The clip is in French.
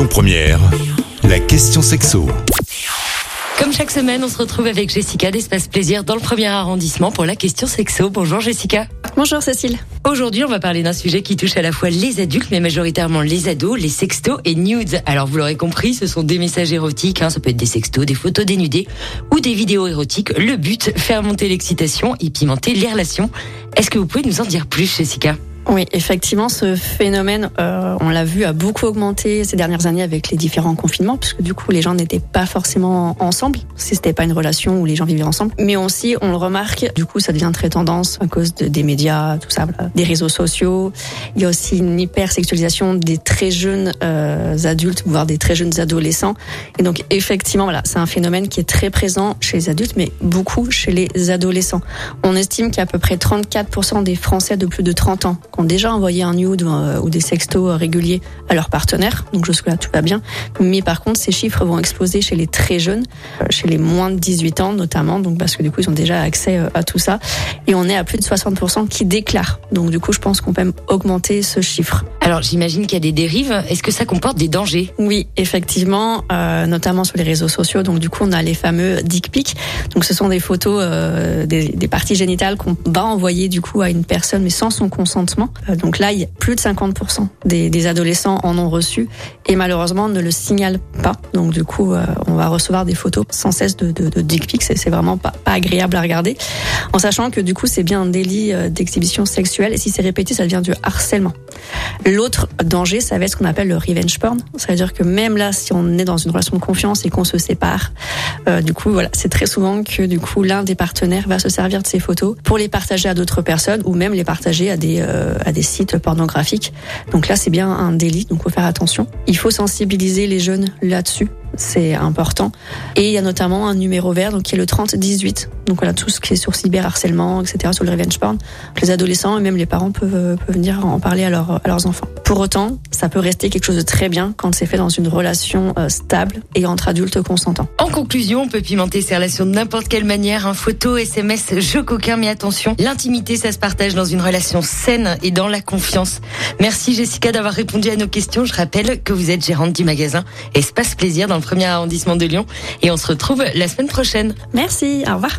Lyon Première, la question sexo. Comme chaque semaine, on se retrouve avec Jessica d'Espace Plaisir dans le premier arrondissement pour la question sexo. Bonjour Jessica. Bonjour Cécile. Aujourd'hui, on va parler d'un sujet qui touche à la fois les adultes, mais majoritairement les ados, les sextos et nudes. Alors, vous l'aurez compris, ce sont des messages érotiques. Hein, ça peut être des sextos, des photos dénudées ou des vidéos érotiques. Le but, faire monter l'excitation et pimenter les relations. Est-ce que vous pouvez nous en dire plus, Jessica? Oui, effectivement, ce phénomène, euh, on l'a vu, a beaucoup augmenté ces dernières années avec les différents confinements, puisque du coup, les gens n'étaient pas forcément ensemble, si c'était pas une relation où les gens vivaient ensemble. Mais aussi, on le remarque, du coup, ça devient très tendance à cause de, des médias, tout ça, des réseaux sociaux. Il y a aussi une hypersexualisation des très jeunes euh, adultes, voire des très jeunes adolescents. Et donc, effectivement, voilà, c'est un phénomène qui est très présent chez les adultes, mais beaucoup chez les adolescents. On estime qu'il y a à peu près 34% des Français de plus de 30 ans ont déjà envoyé un nude euh, ou des sextos réguliers à leur partenaire. Donc jusque-là, tout va bien. Mais par contre, ces chiffres vont exploser chez les très jeunes, euh, chez les moins de 18 ans notamment, donc parce que du coup, ils ont déjà accès euh, à tout ça. Et on est à plus de 60% qui déclarent. Donc du coup, je pense qu'on peut même augmenter ce chiffre. Alors j'imagine qu'il y a des dérives. Est-ce que ça comporte des dangers? Oui, effectivement, euh, notamment sur les réseaux sociaux. Donc du coup, on a les fameux dick pics. Donc ce sont des photos euh, des, des, parties génitales qu'on va envoyer du coup à une personne, mais sans son consentement. Euh, donc là, il y a plus de 50% des, des, adolescents en ont reçu et malheureusement ne le signalent pas. Donc du coup, euh, on va recevoir des photos sans cesse de, de, de dick pics. C'est vraiment pas, pas agréable à regarder, en sachant que du coup, c'est bien un délit euh, d'exhibition sexuelle et si c'est répété, ça devient du harcèlement. L'autre danger, ça va être ce qu'on appelle le revenge porn. Ça veut dire que même là, si on est dans une relation de confiance et qu'on se sépare, euh, du coup, voilà, c'est très souvent que du coup l'un des partenaires va se servir de ces photos pour les partager à d'autres personnes ou même les partager à des euh, à des sites pornographiques. Donc là, c'est bien un délit, donc faut faire attention. Il faut sensibiliser les jeunes là-dessus c'est important. Et il y a notamment un numéro vert, donc qui est le 3018. Donc voilà, tout ce qui est sur cyberharcèlement, etc., sur le revenge porn. Les adolescents et même les parents peuvent, peuvent venir en parler à, leur, à leurs enfants. Pour autant, ça peut rester quelque chose de très bien quand c'est fait dans une relation euh, stable et entre adultes consentants. En conclusion, on peut pimenter ses relations de n'importe quelle manière, un photo, SMS, jeu coquin, mais attention, l'intimité, ça se partage dans une relation saine et dans la confiance. Merci Jessica d'avoir répondu à nos questions. Je rappelle que vous êtes gérante du magasin Espace Plaisir dans le premier arrondissement de Lyon et on se retrouve la semaine prochaine. Merci, au revoir.